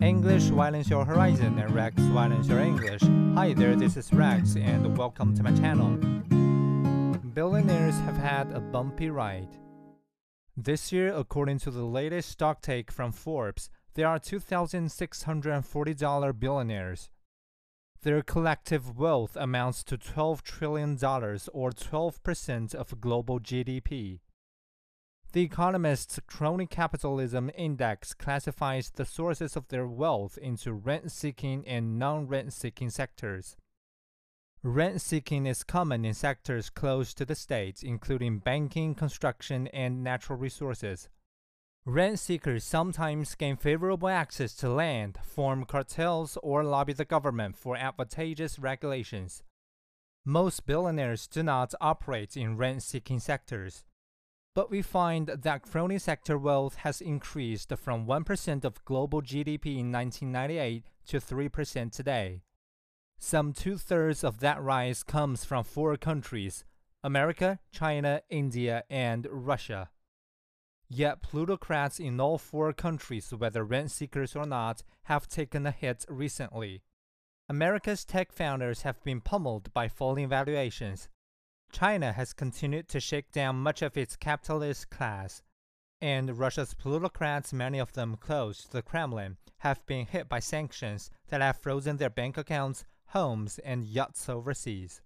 English widens your horizon and Rex widens your English. Hi there, this is Rex and welcome to my channel. Billionaires have had a bumpy ride. This year, according to the latest stock take from Forbes, there are 2,640 dollar billionaires. Their collective wealth amounts to $12 trillion or 12% of global GDP. The Economist's Crony Capitalism Index classifies the sources of their wealth into rent seeking and non rent seeking sectors. Rent seeking is common in sectors close to the state, including banking, construction, and natural resources. Rent seekers sometimes gain favorable access to land, form cartels, or lobby the government for advantageous regulations. Most billionaires do not operate in rent seeking sectors. But we find that crony sector wealth has increased from 1% of global GDP in 1998 to 3% today. Some two thirds of that rise comes from four countries America, China, India, and Russia. Yet plutocrats in all four countries, whether rent seekers or not, have taken a hit recently. America's tech founders have been pummeled by falling valuations, China has continued to shake down much of its capitalist class, and Russia's plutocrats, many of them close to the Kremlin, have been hit by sanctions that have frozen their bank accounts, homes, and yachts overseas.